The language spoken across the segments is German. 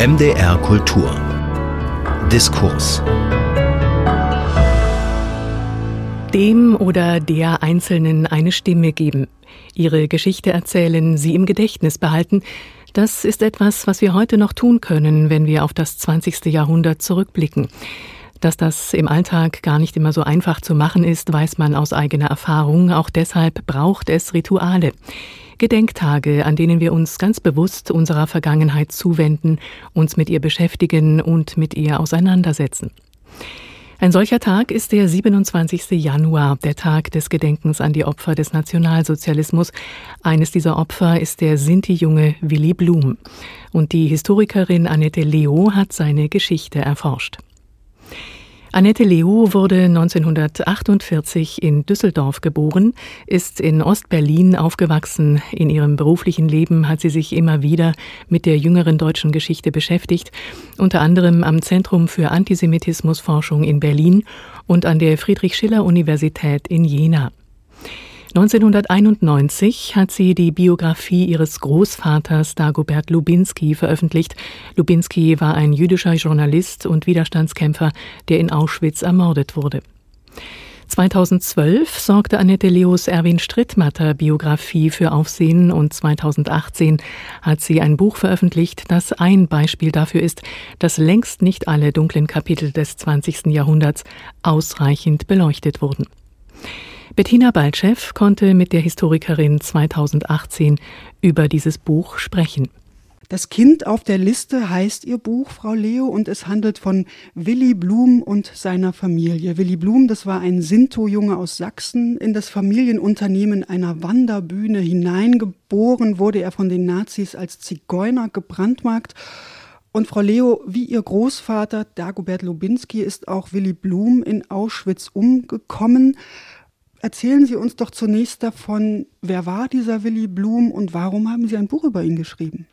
MDR Kultur Diskurs Dem oder der Einzelnen eine Stimme geben, ihre Geschichte erzählen, sie im Gedächtnis behalten, das ist etwas, was wir heute noch tun können, wenn wir auf das 20. Jahrhundert zurückblicken. Dass das im Alltag gar nicht immer so einfach zu machen ist, weiß man aus eigener Erfahrung. Auch deshalb braucht es Rituale. Gedenktage, an denen wir uns ganz bewusst unserer Vergangenheit zuwenden, uns mit ihr beschäftigen und mit ihr auseinandersetzen. Ein solcher Tag ist der 27. Januar, der Tag des Gedenkens an die Opfer des Nationalsozialismus. Eines dieser Opfer ist der Sinti-Junge Willy Blum. Und die Historikerin Annette Leo hat seine Geschichte erforscht. Annette Leo wurde 1948 in Düsseldorf geboren, ist in Ostberlin aufgewachsen. In ihrem beruflichen Leben hat sie sich immer wieder mit der jüngeren deutschen Geschichte beschäftigt, unter anderem am Zentrum für Antisemitismusforschung in Berlin und an der Friedrich-Schiller-Universität in Jena. 1991 hat sie die Biografie ihres Großvaters Dagobert Lubinski veröffentlicht. Lubinski war ein jüdischer Journalist und Widerstandskämpfer, der in Auschwitz ermordet wurde. 2012 sorgte Annette Leos Erwin Strittmatter Biografie für Aufsehen und 2018 hat sie ein Buch veröffentlicht, das ein Beispiel dafür ist, dass längst nicht alle dunklen Kapitel des 20. Jahrhunderts ausreichend beleuchtet wurden. Bettina Baltschew konnte mit der Historikerin 2018 über dieses Buch sprechen. Das Kind auf der Liste heißt ihr Buch, Frau Leo, und es handelt von Willy Blum und seiner Familie. Willy Blum, das war ein Sinto-Junge aus Sachsen. In das Familienunternehmen einer Wanderbühne hineingeboren wurde er von den Nazis als Zigeuner gebrandmarkt. Und Frau Leo, wie ihr Großvater Dagobert Lubinski ist auch Willy Blum in Auschwitz umgekommen. Erzählen Sie uns doch zunächst davon, wer war dieser Willy Blum und warum haben Sie ein Buch über ihn geschrieben?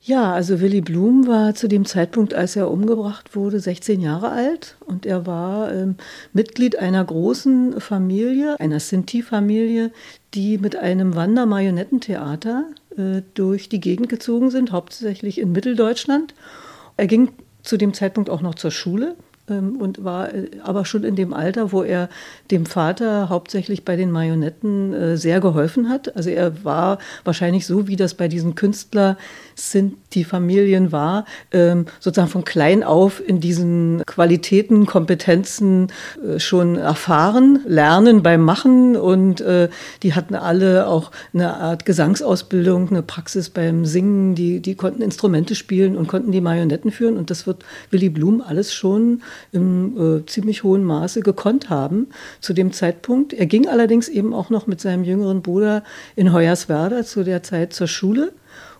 Ja, also Willy Blum war zu dem Zeitpunkt, als er umgebracht wurde, 16 Jahre alt und er war ähm, Mitglied einer großen Familie, einer Sinti-Familie, die mit einem Wandermarionettentheater äh, durch die Gegend gezogen sind, hauptsächlich in Mitteldeutschland. Er ging zu dem Zeitpunkt auch noch zur Schule, und war äh, aber schon in dem Alter, wo er dem Vater hauptsächlich bei den Marionetten äh, sehr geholfen hat. Also er war wahrscheinlich so, wie das bei diesen Künstler sind, die Familien war, ähm, sozusagen von klein auf in diesen Qualitäten, Kompetenzen äh, schon erfahren, lernen beim Machen und die hatten alle auch eine Art Gesangsausbildung, eine Praxis beim Singen, die, die konnten Instrumente spielen und konnten die Marionetten führen und das wird Willy Blum alles schon im äh, ziemlich hohen Maße gekonnt haben zu dem Zeitpunkt. Er ging allerdings eben auch noch mit seinem jüngeren Bruder in Hoyerswerda zu der Zeit zur Schule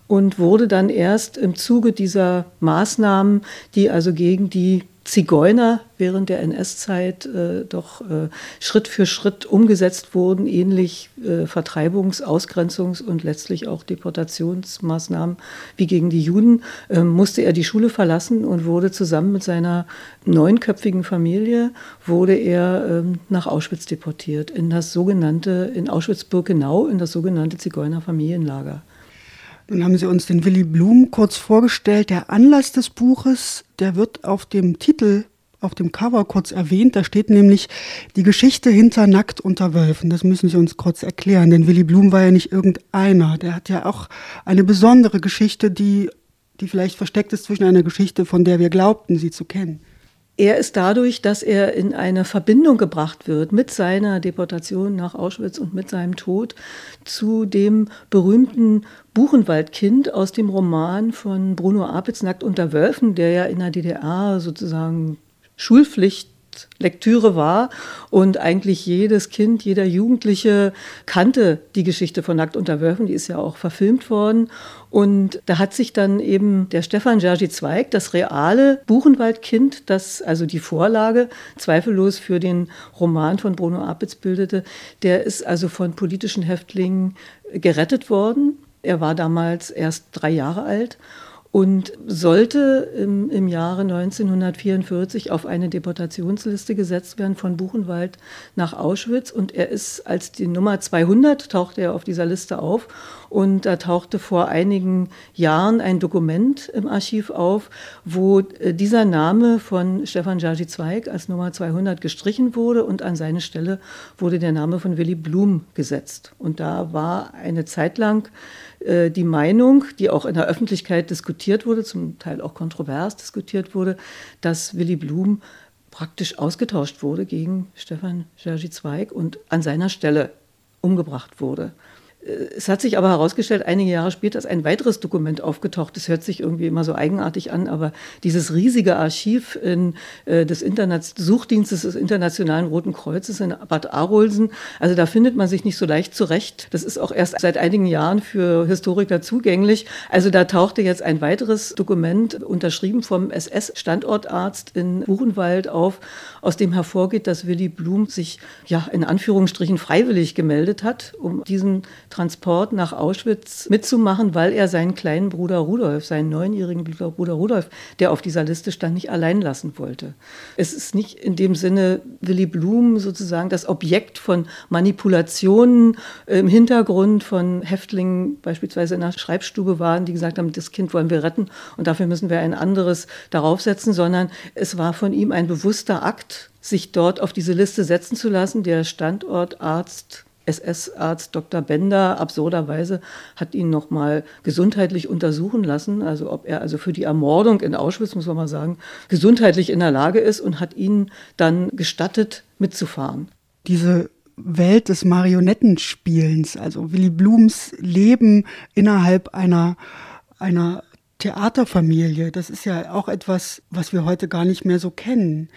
und wurde dann erst im Zuge dieser Maßnahmen, die also gegen die Zigeuner während der NS-Zeit äh, doch äh, Schritt für Schritt umgesetzt wurden, ähnlich äh, Vertreibungs-, Ausgrenzungs- und letztlich auch Deportationsmaßnahmen wie gegen die Juden, ähm, musste er die Schule verlassen und wurde zusammen mit seiner neunköpfigen Familie wurde er ähm, nach Auschwitz deportiert, in das sogenannte, in Auschwitz-Birkenau, in das sogenannte Zigeunerfamilienlager. Nun haben Sie uns den Willy Blum kurz vorgestellt. Der Anlass des Buches, der wird auf dem Titel, auf dem Cover kurz erwähnt. Da steht nämlich die Geschichte hinter Nackt unter Wölfen. Das müssen Sie uns kurz erklären, denn Willy Blum war ja nicht irgendeiner. Der hat ja auch eine besondere Geschichte, die, die vielleicht versteckt ist zwischen einer Geschichte, von der wir glaubten, sie zu kennen. Er ist dadurch, dass er in eine Verbindung gebracht wird mit seiner Deportation nach Auschwitz und mit seinem Tod zu dem berühmten Buchenwaldkind aus dem Roman von Bruno Apitz Nackt unter Wölfen, der ja in der DDR sozusagen Schulpflicht Lektüre war und eigentlich jedes Kind, jeder Jugendliche kannte die Geschichte von Nackt unter Wölfen, die ist ja auch verfilmt worden und da hat sich dann eben der Stefan Jerzy Zweig, das reale Buchenwaldkind, das also die Vorlage zweifellos für den Roman von Bruno Apitz bildete, der ist also von politischen Häftlingen gerettet worden. Er war damals erst drei Jahre alt und sollte im, im Jahre 1944 auf eine Deportationsliste gesetzt werden von Buchenwald nach Auschwitz. Und er ist als die Nummer 200 tauchte er auf dieser Liste auf. Und da tauchte vor einigen Jahren ein Dokument im Archiv auf, wo äh, dieser Name von Stefan Jaji Zweig als Nummer 200 gestrichen wurde und an seine Stelle wurde der Name von Willy Blum gesetzt. Und da war eine Zeit lang äh, die Meinung, die auch in der Öffentlichkeit diskutiert wurde, zum Teil auch kontrovers diskutiert wurde, dass Willy Blum praktisch ausgetauscht wurde gegen Stefan Jerzy Zweig und an seiner Stelle umgebracht wurde. Es hat sich aber herausgestellt, einige Jahre später ist ein weiteres Dokument aufgetaucht. Das hört sich irgendwie immer so eigenartig an, aber dieses riesige Archiv in, äh, des Internet Suchdienstes des Internationalen Roten Kreuzes in Bad Arolsen, also da findet man sich nicht so leicht zurecht. Das ist auch erst seit einigen Jahren für Historiker zugänglich. Also da tauchte jetzt ein weiteres Dokument, unterschrieben vom SS-Standortarzt in Buchenwald auf, aus dem hervorgeht, dass Willy Blum sich ja in Anführungsstrichen freiwillig gemeldet hat, um diesen Transport nach Auschwitz mitzumachen, weil er seinen kleinen Bruder Rudolf, seinen neunjährigen Bruder Rudolf, der auf dieser Liste stand, nicht allein lassen wollte. Es ist nicht in dem Sinne Willy Blum sozusagen das Objekt von Manipulationen im Hintergrund von Häftlingen beispielsweise in der Schreibstube waren, die gesagt haben, das Kind wollen wir retten und dafür müssen wir ein anderes darauf setzen, sondern es war von ihm ein bewusster Akt, sich dort auf diese Liste setzen zu lassen. Der Standortarzt SS-Arzt Dr. Bender absurderweise hat ihn noch mal gesundheitlich untersuchen lassen, also ob er also für die Ermordung in Auschwitz, muss man mal sagen, gesundheitlich in der Lage ist und hat ihn dann gestattet, mitzufahren. Diese Welt des Marionettenspielens, also Willy Blums Leben innerhalb einer, einer Theaterfamilie, das ist ja auch etwas, was wir heute gar nicht mehr so kennen.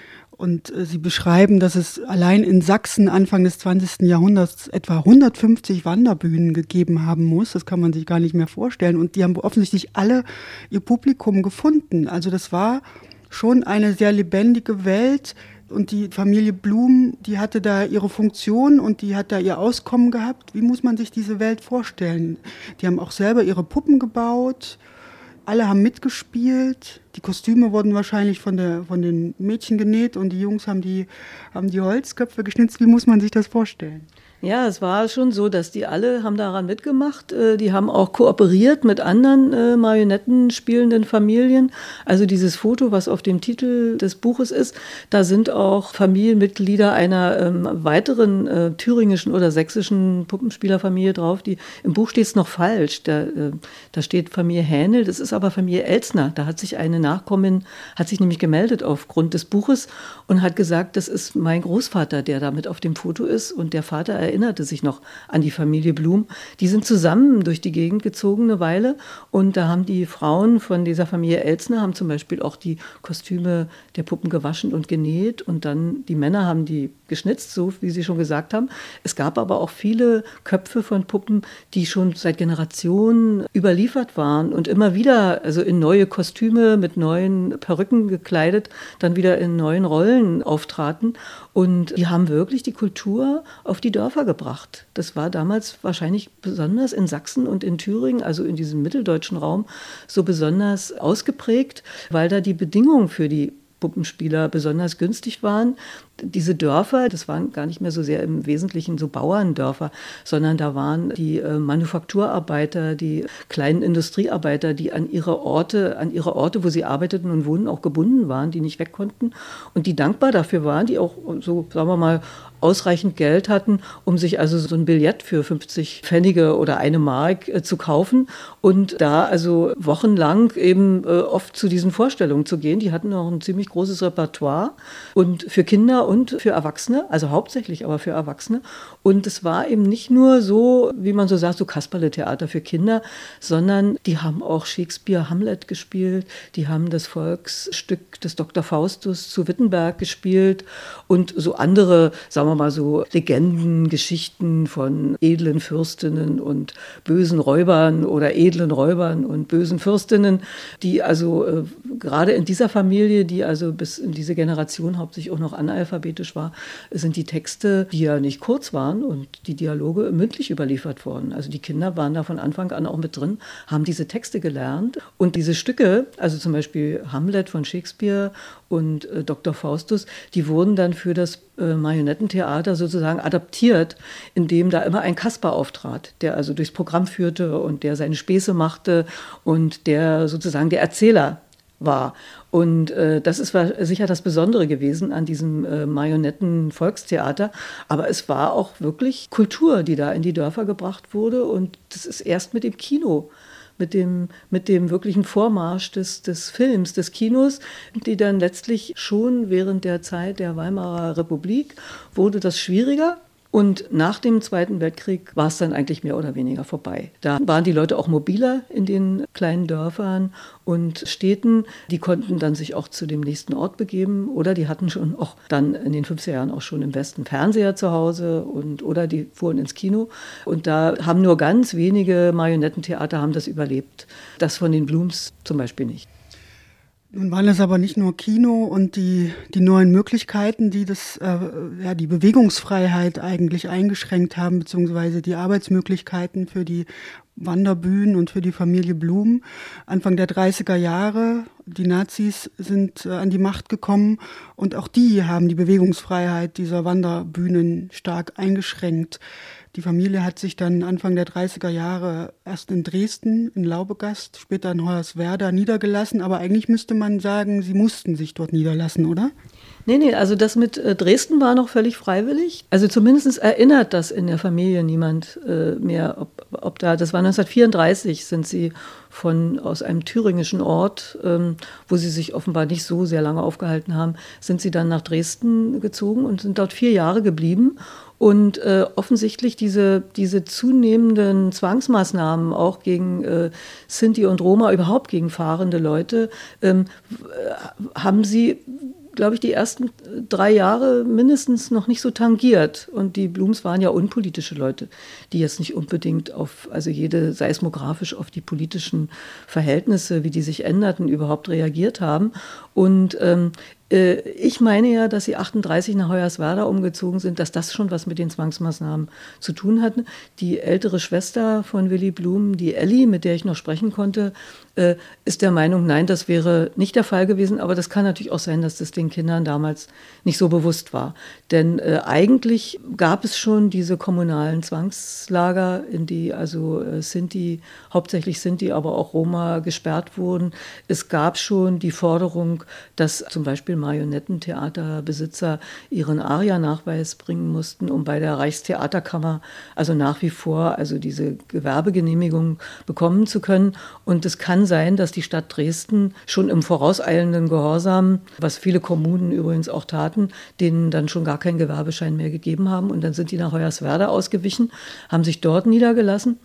Und äh, sie beschreiben, dass es allein in Sachsen Anfang des 20. Jahrhunderts etwa 150 Wanderbühnen gegeben haben muss. Das kann man sich gar nicht mehr vorstellen. Und die haben offensichtlich alle ihr Publikum gefunden. Also das war schon eine sehr lebendige Welt. Und die Familie Blum, die hatte da ihre Funktion und die hat da ihr Auskommen gehabt. Wie muss man sich diese Welt vorstellen? Die haben auch selber ihre Puppen gebaut alle haben mitgespielt. Die Kostüme wurden wahrscheinlich von, der, von den Mädchen genäht und die Jungs haben die, haben die Holzköpfe geschnitzt. Wie muss man sich das vorstellen? Ja, es war schon so, dass die alle haben daran mitgemacht. Äh, die haben auch kooperiert mit anderen äh, Marionetten spielenden Familien. Also dieses Foto, was auf dem Titel des Buches ist, da sind auch Familienmitglieder einer ähm, weiteren äh, thüringischen oder sächsischen Puppenspielerfamilie drauf. Die, Im Buch steht es noch falsch. Da, da steht Familie Hähnel, das ist aber Familie Elsner. Da hat sich eine Nachkommin, hat sich nämlich gemeldet aufgrund des Buches und hat gesagt, das ist mein Großvater, der da mit auf dem Foto ist und der Vater erinnerte sich noch an die Familie Blum. Die sind zusammen durch die Gegend gezogen eine Weile und da haben die Frauen von dieser Familie Elsner haben zum Beispiel auch die Kostüme der Puppen gewaschen und genäht und dann die Männer haben die geschnitzt, so wie Sie schon gesagt haben. Es gab aber auch viele Köpfe von Puppen, die schon seit Generationen überliefert waren und immer wieder also in neue Kostüme mit neuen Perücken gekleidet, dann wieder in neuen Rollen auftraten und die haben wirklich die Kultur auf die Dörfer gebracht. Das war damals wahrscheinlich besonders in Sachsen und in Thüringen, also in diesem mitteldeutschen Raum, so besonders ausgeprägt, weil da die Bedingungen für die Puppenspieler besonders günstig waren. Diese Dörfer, das waren gar nicht mehr so sehr im Wesentlichen so Bauerndörfer, sondern da waren die äh, Manufakturarbeiter, die kleinen Industriearbeiter, die an ihre Orte, an ihre Orte, wo sie arbeiteten und wohnen, auch gebunden waren, die nicht weg konnten. Und die dankbar dafür waren, die auch so, sagen wir mal, ausreichend Geld hatten, um sich also so ein Billett für 50 Pfennige oder eine Mark äh, zu kaufen und da also wochenlang eben äh, oft zu diesen Vorstellungen zu gehen. Die hatten auch ein ziemlich großes Repertoire und für Kinder und für Erwachsene, also hauptsächlich aber für Erwachsene. Und es war eben nicht nur so, wie man so sagt, so Kasperle-Theater für Kinder, sondern die haben auch Shakespeare Hamlet gespielt, die haben das Volksstück des Dr. Faustus zu Wittenberg gespielt und so andere, sagen wir mal so, Legenden, Geschichten von edlen Fürstinnen und bösen Räubern oder edlen Räubern und bösen Fürstinnen, die also äh, gerade in dieser Familie, die also bis in diese Generation hauptsächlich auch noch analphabetisch war, sind die Texte, die ja nicht kurz waren und die Dialoge mündlich überliefert worden. Also die Kinder waren da von Anfang an auch mit drin, haben diese Texte gelernt und diese Stücke, also zum Beispiel Hamlet von Shakespeare und äh, Dr. Faustus, die wurden dann für das äh, Marionettentheater sozusagen adaptiert, indem da immer ein Kasper auftrat, der also durchs Programm führte und der seine Späße machte und der sozusagen der Erzähler war. Und äh, das ist sicher das Besondere gewesen an diesem äh, Marionetten-Volkstheater. Aber es war auch wirklich Kultur, die da in die Dörfer gebracht wurde. Und das ist erst mit dem Kino mit dem, mit dem wirklichen Vormarsch des, des Films, des Kinos, die dann letztlich schon während der Zeit der Weimarer Republik wurde das schwieriger. Und nach dem Zweiten Weltkrieg war es dann eigentlich mehr oder weniger vorbei. Da waren die Leute auch mobiler in den kleinen Dörfern und Städten. Die konnten dann sich auch zu dem nächsten Ort begeben oder die hatten schon auch dann in den 50er Jahren auch schon im Westen Fernseher zu Hause und oder die fuhren ins Kino. Und da haben nur ganz wenige Marionettentheater haben das überlebt. Das von den Blooms zum Beispiel nicht. Nun waren es aber nicht nur Kino und die, die neuen Möglichkeiten, die das, äh, ja, die Bewegungsfreiheit eigentlich eingeschränkt haben, beziehungsweise die Arbeitsmöglichkeiten für die Wanderbühnen und für die Familie Blum. Anfang der 30er Jahre, die Nazis sind äh, an die Macht gekommen und auch die haben die Bewegungsfreiheit dieser Wanderbühnen stark eingeschränkt. Die Familie hat sich dann Anfang der 30er Jahre erst in Dresden, in Laubegast, später in Hoyerswerda niedergelassen. Aber eigentlich müsste man sagen, sie mussten sich dort niederlassen, oder? Nee, nee, also das mit äh, Dresden war noch völlig freiwillig. Also zumindest erinnert das in der Familie niemand äh, mehr, ob, ob da, das war 1934, sind sie von, aus einem thüringischen Ort, ähm, wo sie sich offenbar nicht so sehr lange aufgehalten haben, sind sie dann nach Dresden gezogen und sind dort vier Jahre geblieben und äh, offensichtlich diese, diese zunehmenden Zwangsmaßnahmen auch gegen äh, Sinti und Roma, überhaupt gegen fahrende Leute, ähm, äh, haben sie glaube ich, die ersten drei Jahre mindestens noch nicht so tangiert. Und die Blums waren ja unpolitische Leute, die jetzt nicht unbedingt auf, also jede seismografisch auf die politischen Verhältnisse, wie die sich änderten, überhaupt reagiert haben. Und ähm, äh, ich meine ja, dass sie 38 nach Hoyerswerda umgezogen sind, dass das schon was mit den Zwangsmaßnahmen zu tun hat. Die ältere Schwester von Willy Blum, die Ellie, mit der ich noch sprechen konnte, äh, ist der Meinung, nein, das wäre nicht der Fall gewesen. Aber das kann natürlich auch sein, dass das den Kindern damals nicht so bewusst war. Denn äh, eigentlich gab es schon diese kommunalen Zwangslager, in die also Sinti, hauptsächlich Sinti, aber auch Roma gesperrt wurden. Es gab schon die Forderung, dass zum Beispiel Marionettentheaterbesitzer ihren ARIA-Nachweis bringen mussten, um bei der Reichstheaterkammer also nach wie vor also diese Gewerbegenehmigung bekommen zu können. Und es kann sein, dass die Stadt Dresden schon im vorauseilenden Gehorsam, was viele Kommunen übrigens auch taten, denen dann schon gar keinen Gewerbeschein mehr gegeben haben. Und dann sind die nach Hoyerswerda ausgewichen, haben sich dort niedergelassen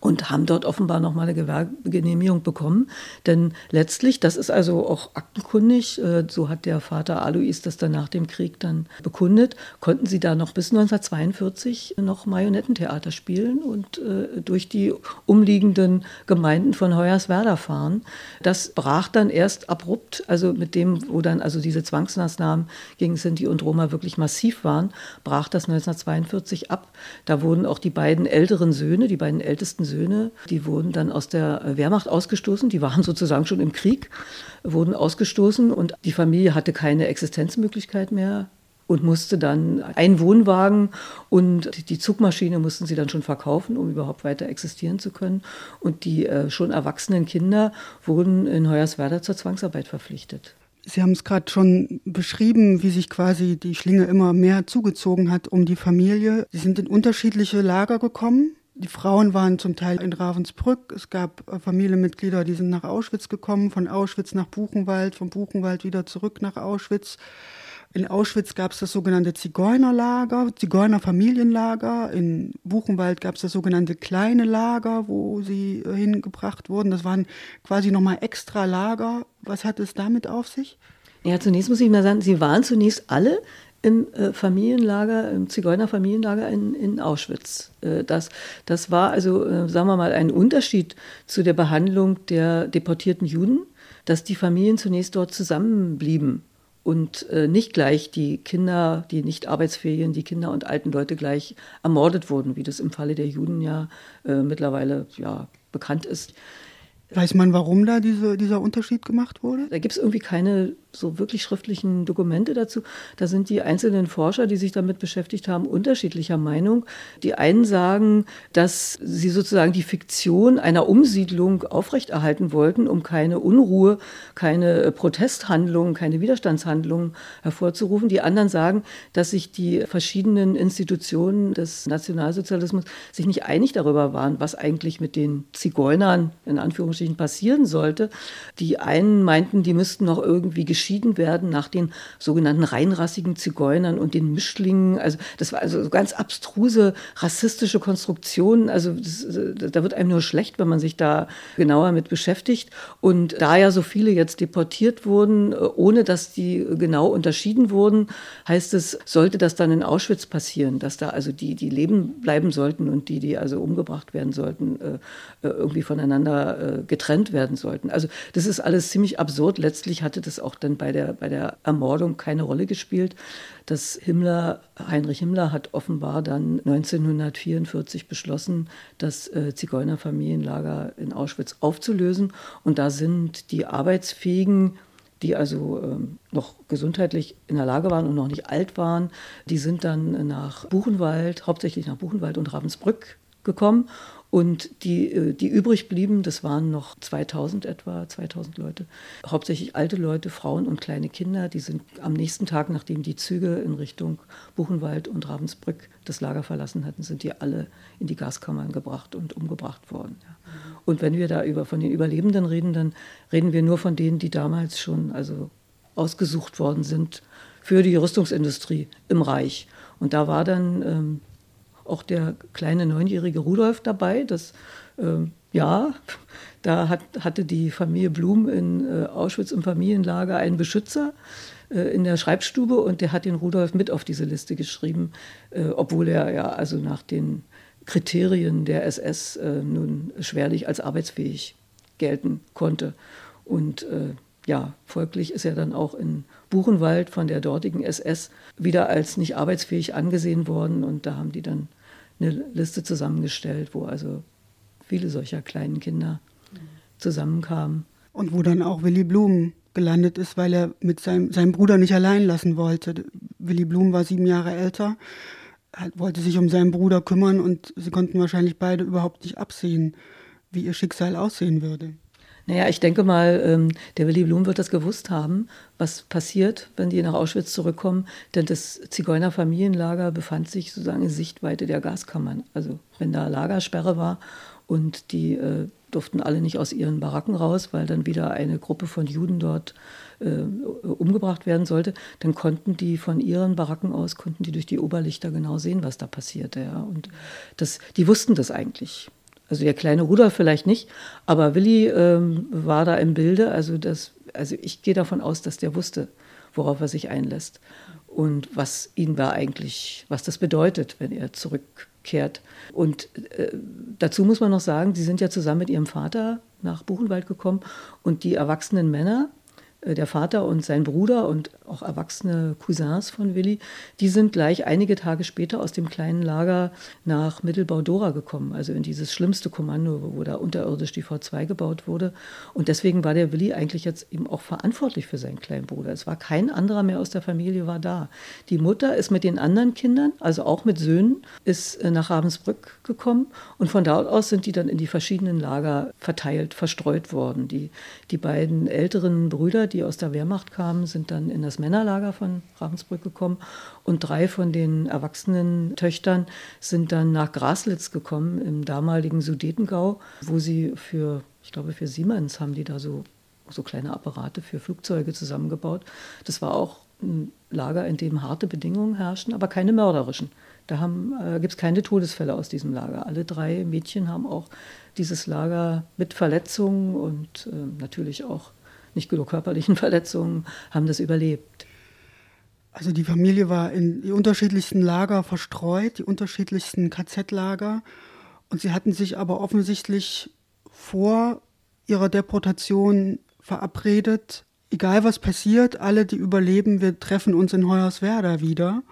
und haben dort offenbar nochmal eine Gewerbegenehmigung bekommen. Denn letztlich, das ist also auch aktenkundig, äh, so hat der Vater Alois das dann nach dem Krieg dann bekundet, konnten sie da noch bis 1942 noch Marionettentheater spielen und äh, durch die umliegenden Gemeinden von Hoyerswerda fahren. Das brach dann erst abrupt, also mit dem, wo dann also diese Zwangsmaßnahmen gegen Sinti und Roma wirklich massiv waren, brach das 1942 ab. Da wurden auch die beiden älteren Söhne, die beiden ältesten Söhne, die wurden dann aus der Wehrmacht ausgestoßen. Die waren sozusagen schon im Krieg, wurden ausgestoßen und die Familie hatte keine Existenzmöglichkeit mehr und musste dann einen Wohnwagen und die Zugmaschine mussten sie dann schon verkaufen, um überhaupt weiter existieren zu können. Und die äh, schon erwachsenen Kinder wurden in Hoyerswerda zur Zwangsarbeit verpflichtet. Sie haben es gerade schon beschrieben, wie sich quasi die Schlinge immer mehr zugezogen hat um die Familie. Sie sind in unterschiedliche Lager gekommen. Die Frauen waren zum Teil in Ravensbrück. Es gab äh, Familienmitglieder, die sind nach Auschwitz gekommen, von Auschwitz nach Buchenwald, von Buchenwald wieder zurück nach Auschwitz. In Auschwitz gab es das sogenannte Zigeunerlager, Zigeunerfamilienlager. In Buchenwald gab es das sogenannte kleine Lager, wo sie äh, hingebracht wurden. Das waren quasi nochmal extra Lager. Was hat es damit auf sich? Ja, zunächst muss ich mal sagen, sie waren zunächst alle im äh, Familienlager, im Zigeunerfamilienlager in, in Auschwitz. Äh, das, das war also, äh, sagen wir mal, ein Unterschied zu der Behandlung der deportierten Juden dass die Familien zunächst dort zusammenblieben und nicht gleich die Kinder, die nicht arbeitsfähigen, die Kinder und alten Leute gleich ermordet wurden, wie das im Falle der Juden ja äh, mittlerweile ja, bekannt ist. Weiß man, warum da diese, dieser Unterschied gemacht wurde? Da gibt es irgendwie keine so wirklich schriftlichen Dokumente dazu. Da sind die einzelnen Forscher, die sich damit beschäftigt haben, unterschiedlicher Meinung. Die einen sagen, dass sie sozusagen die Fiktion einer Umsiedlung aufrechterhalten wollten, um keine Unruhe, keine Protesthandlungen, keine Widerstandshandlungen hervorzurufen. Die anderen sagen, dass sich die verschiedenen Institutionen des Nationalsozialismus sich nicht einig darüber waren, was eigentlich mit den Zigeunern in Anführungsstrichen passieren sollte. Die einen meinten, die müssten noch irgendwie unterschieden werden nach den sogenannten reinrassigen Zigeunern und den Mischlingen. Also das war also so ganz abstruse rassistische Konstruktionen. Also das, da wird einem nur schlecht, wenn man sich da genauer mit beschäftigt. Und da ja so viele jetzt deportiert wurden, ohne dass die genau unterschieden wurden, heißt es, sollte das dann in Auschwitz passieren, dass da also die, die leben bleiben sollten und die, die also umgebracht werden sollten, äh, irgendwie voneinander äh, getrennt werden sollten. Also das ist alles ziemlich absurd. Letztlich hatte das auch dann bei der, bei der Ermordung keine Rolle gespielt. Das Himmler, Heinrich Himmler hat offenbar dann 1944 beschlossen, das äh, Zigeunerfamilienlager in Auschwitz aufzulösen. Und da sind die Arbeitsfähigen die also ähm, noch gesundheitlich in der Lage waren und noch nicht alt waren, die sind dann nach Buchenwald, hauptsächlich nach Buchenwald und Ravensbrück gekommen und die, äh, die übrig blieben, das waren noch 2000 etwa, 2000 Leute, hauptsächlich alte Leute, Frauen und kleine Kinder. Die sind am nächsten Tag, nachdem die Züge in Richtung Buchenwald und Ravensbrück das Lager verlassen hatten, sind die alle in die Gaskammern gebracht und umgebracht worden. Ja. Und wenn wir da über, von den Überlebenden reden, dann reden wir nur von denen, die damals schon also ausgesucht worden sind für die Rüstungsindustrie im Reich. Und da war dann ähm, auch der kleine neunjährige Rudolf dabei. Das, äh, ja, da hat, hatte die Familie Blum in äh, Auschwitz im Familienlager einen Beschützer äh, in der Schreibstube und der hat den Rudolf mit auf diese Liste geschrieben, äh, obwohl er ja also nach den Kriterien der SS äh, nun schwerlich als arbeitsfähig gelten konnte. Und äh, ja, folglich ist er dann auch in Buchenwald von der dortigen SS wieder als nicht arbeitsfähig angesehen worden und da haben die dann eine Liste zusammengestellt, wo also viele solcher kleinen Kinder zusammenkamen. Und wo dann auch Willy Blum gelandet ist, weil er mit seinem, seinem Bruder nicht allein lassen wollte. Willy Blum war sieben Jahre älter, wollte sich um seinen Bruder kümmern und sie konnten wahrscheinlich beide überhaupt nicht absehen, wie ihr Schicksal aussehen würde. Naja, ich denke mal, ähm, der Willy Blum wird das gewusst haben, was passiert, wenn die nach Auschwitz zurückkommen. Denn das Zigeunerfamilienlager befand sich sozusagen in Sichtweite der Gaskammern. Also wenn da Lagersperre war und die äh, durften alle nicht aus ihren Baracken raus, weil dann wieder eine Gruppe von Juden dort äh, umgebracht werden sollte, dann konnten die von ihren Baracken aus, konnten die durch die Oberlichter genau sehen, was da passierte. Ja. Und das, die wussten das eigentlich. Also der kleine Rudolf vielleicht nicht, aber Willi ähm, war da im Bilde. Also, das, also ich gehe davon aus, dass der wusste, worauf er sich einlässt und was ihn da eigentlich, was das bedeutet, wenn er zurückkehrt. Und äh, dazu muss man noch sagen, sie sind ja zusammen mit ihrem Vater nach Buchenwald gekommen und die erwachsenen Männer, der Vater und sein Bruder und auch erwachsene Cousins von Willi, die sind gleich einige Tage später aus dem kleinen Lager nach Mittelbau-Dora gekommen, also in dieses schlimmste Kommando, wo da unterirdisch die V2 gebaut wurde. Und deswegen war der Willi eigentlich jetzt eben auch verantwortlich für seinen kleinen Bruder. Es war kein anderer mehr aus der Familie war da. Die Mutter ist mit den anderen Kindern, also auch mit Söhnen, ist äh, nach Ravensbrück gekommen und von dort aus sind die dann in die verschiedenen Lager verteilt, verstreut worden. Die, die beiden älteren Brüder, die aus der Wehrmacht kamen, sind dann in das das Männerlager von Ravensbrück gekommen und drei von den erwachsenen Töchtern sind dann nach Graslitz gekommen, im damaligen Sudetengau, wo sie für, ich glaube, für Siemens haben die da so, so kleine Apparate für Flugzeuge zusammengebaut. Das war auch ein Lager, in dem harte Bedingungen herrschen, aber keine mörderischen. Da äh, gibt es keine Todesfälle aus diesem Lager. Alle drei Mädchen haben auch dieses Lager mit Verletzungen und äh, natürlich auch nicht genug körperlichen Verletzungen, haben das überlebt. Also die Familie war in die unterschiedlichsten Lager verstreut, die unterschiedlichsten KZ-Lager. Und sie hatten sich aber offensichtlich vor ihrer Deportation verabredet, egal was passiert, alle, die überleben, wir treffen uns in Hoyerswerda wieder.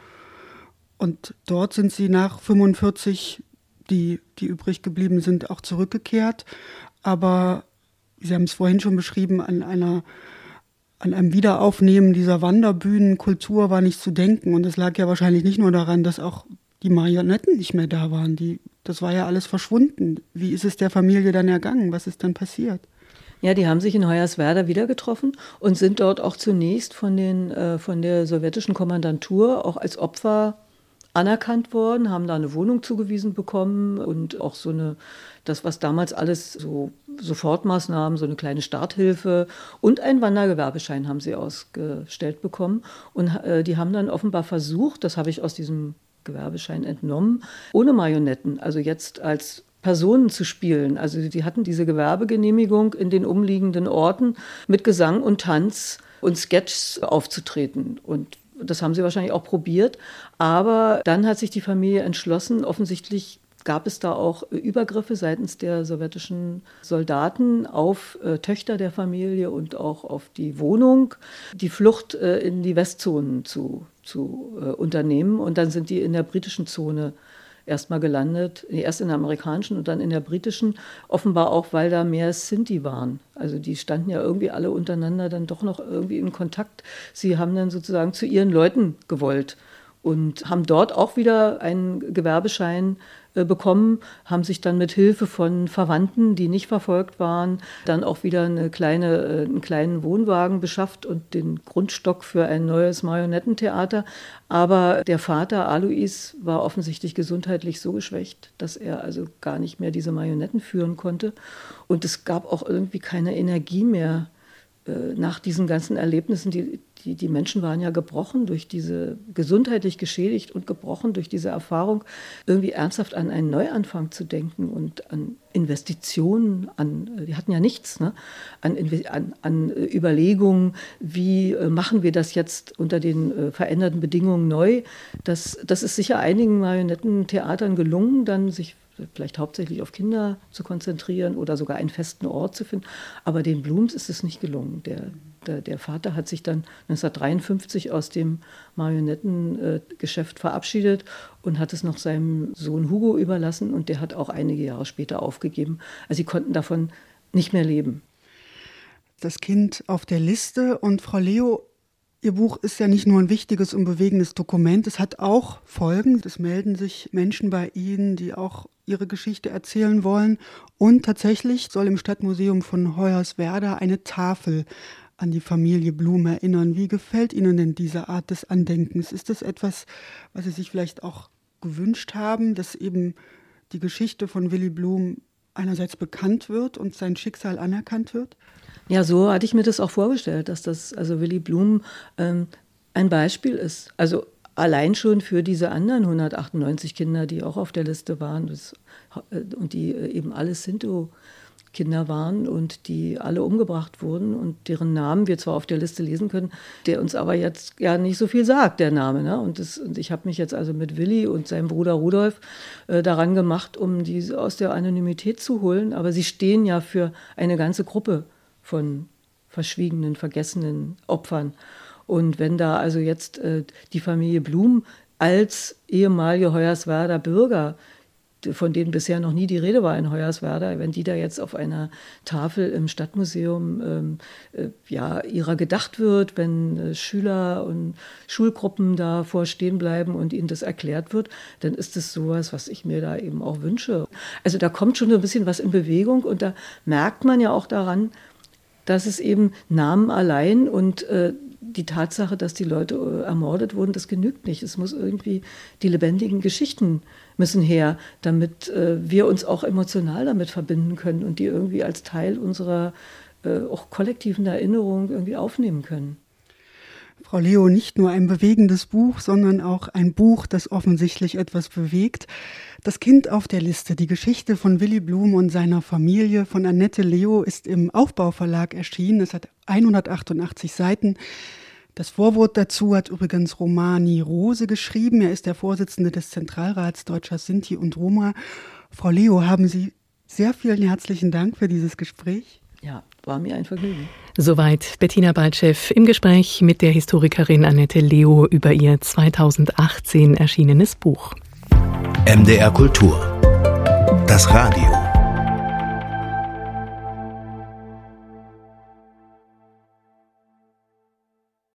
Und dort sind sie nach 45, die, die übrig geblieben sind, auch zurückgekehrt. Aber Sie haben es vorhin schon beschrieben, an einer an einem Wiederaufnehmen dieser Wanderbühnenkultur war nicht zu denken. Und es lag ja wahrscheinlich nicht nur daran, dass auch die Marionetten nicht mehr da waren. Die, das war ja alles verschwunden. Wie ist es der Familie dann ergangen? Was ist dann passiert? Ja, die haben sich in Hoyerswerda wieder getroffen und sind dort auch zunächst von, den, äh, von der sowjetischen Kommandantur auch als Opfer anerkannt worden, haben da eine Wohnung zugewiesen bekommen und auch so eine, das, was damals alles so Sofortmaßnahmen, so eine kleine Starthilfe und einen Wandergewerbeschein haben sie ausgestellt bekommen. Und äh, die haben dann offenbar versucht, das habe ich aus diesem Gewerbeschein entnommen, ohne Marionetten, also jetzt als Personen zu spielen. Also die hatten diese Gewerbegenehmigung in den umliegenden Orten mit Gesang und Tanz und Sketchs aufzutreten. Und das haben sie wahrscheinlich auch probiert. Aber dann hat sich die Familie entschlossen, offensichtlich gab es da auch Übergriffe seitens der sowjetischen Soldaten auf äh, Töchter der Familie und auch auf die Wohnung, die Flucht äh, in die Westzonen zu, zu äh, unternehmen. Und dann sind die in der britischen Zone erstmal gelandet, erst in der amerikanischen und dann in der britischen, offenbar auch, weil da mehr Sinti waren. Also die standen ja irgendwie alle untereinander dann doch noch irgendwie in Kontakt. Sie haben dann sozusagen zu ihren Leuten gewollt und haben dort auch wieder einen Gewerbeschein äh, bekommen, haben sich dann mit Hilfe von Verwandten, die nicht verfolgt waren, dann auch wieder eine kleine, äh, einen kleinen Wohnwagen beschafft und den Grundstock für ein neues Marionettentheater. Aber der Vater Alois war offensichtlich gesundheitlich so geschwächt, dass er also gar nicht mehr diese Marionetten führen konnte. Und es gab auch irgendwie keine Energie mehr äh, nach diesen ganzen Erlebnissen, die, die, die Menschen waren ja gebrochen durch diese, gesundheitlich geschädigt und gebrochen durch diese Erfahrung, irgendwie ernsthaft an einen Neuanfang zu denken und an Investitionen, an, die hatten ja nichts, ne? an, an, an Überlegungen, wie äh, machen wir das jetzt unter den äh, veränderten Bedingungen neu. Das, das ist sicher einigen Marionettentheatern gelungen, dann sich vielleicht hauptsächlich auf Kinder zu konzentrieren oder sogar einen festen Ort zu finden. Aber den Blums ist es nicht gelungen. Der, der, der Vater hat sich dann 1953 aus dem Marionettengeschäft verabschiedet und hat es noch seinem Sohn Hugo überlassen und der hat auch einige Jahre später aufgegeben. Also sie konnten davon nicht mehr leben. Das Kind auf der Liste und Frau Leo Ihr Buch ist ja nicht nur ein wichtiges und bewegendes Dokument, es hat auch Folgen. Es melden sich Menschen bei Ihnen, die auch ihre Geschichte erzählen wollen. Und tatsächlich soll im Stadtmuseum von Hoyerswerda eine Tafel an die Familie Blum erinnern. Wie gefällt Ihnen denn diese Art des Andenkens? Ist das etwas, was Sie sich vielleicht auch gewünscht haben, dass eben die Geschichte von Willy Blum einerseits bekannt wird und sein Schicksal anerkannt wird? Ja, so hatte ich mir das auch vorgestellt, dass das, also Willy Blum ähm, ein Beispiel ist. Also allein schon für diese anderen 198 Kinder, die auch auf der Liste waren das, äh, und die äh, eben alle Sinto Kinder waren und die alle umgebracht wurden und deren Namen wir zwar auf der Liste lesen können, der uns aber jetzt ja nicht so viel sagt, der Name. Ne? Und, das, und ich habe mich jetzt also mit Willi und seinem Bruder Rudolf äh, daran gemacht, um die aus der Anonymität zu holen. Aber sie stehen ja für eine ganze Gruppe von verschwiegenen, vergessenen Opfern. Und wenn da also jetzt äh, die Familie Blum als ehemalige Hoyerswerder Bürger, von denen bisher noch nie die Rede war in Hoyerswerda, wenn die da jetzt auf einer Tafel im Stadtmuseum ähm, äh, ja, ihrer gedacht wird, wenn äh, Schüler und Schulgruppen davor stehen bleiben und ihnen das erklärt wird, dann ist es sowas, was ich mir da eben auch wünsche. Also da kommt schon so ein bisschen was in Bewegung und da merkt man ja auch daran, dass es eben Namen allein und äh, die Tatsache, dass die Leute äh, ermordet wurden, das genügt nicht. Es muss irgendwie die lebendigen Geschichten müssen her, damit äh, wir uns auch emotional damit verbinden können und die irgendwie als Teil unserer äh, auch kollektiven Erinnerung irgendwie aufnehmen können. Frau Leo, nicht nur ein bewegendes Buch, sondern auch ein Buch, das offensichtlich etwas bewegt. Das Kind auf der Liste, die Geschichte von Willy Blum und seiner Familie von Annette Leo ist im Aufbauverlag erschienen. Es hat 188 Seiten. Das Vorwort dazu hat übrigens Romani Rose geschrieben. Er ist der Vorsitzende des Zentralrats Deutscher Sinti und Roma. Frau Leo, haben Sie sehr vielen herzlichen Dank für dieses Gespräch. Ja, war mir ein Vergnügen. Soweit Bettina Baltschew im Gespräch mit der Historikerin Annette Leo über ihr 2018 erschienenes Buch. MDR Kultur. Das Radio.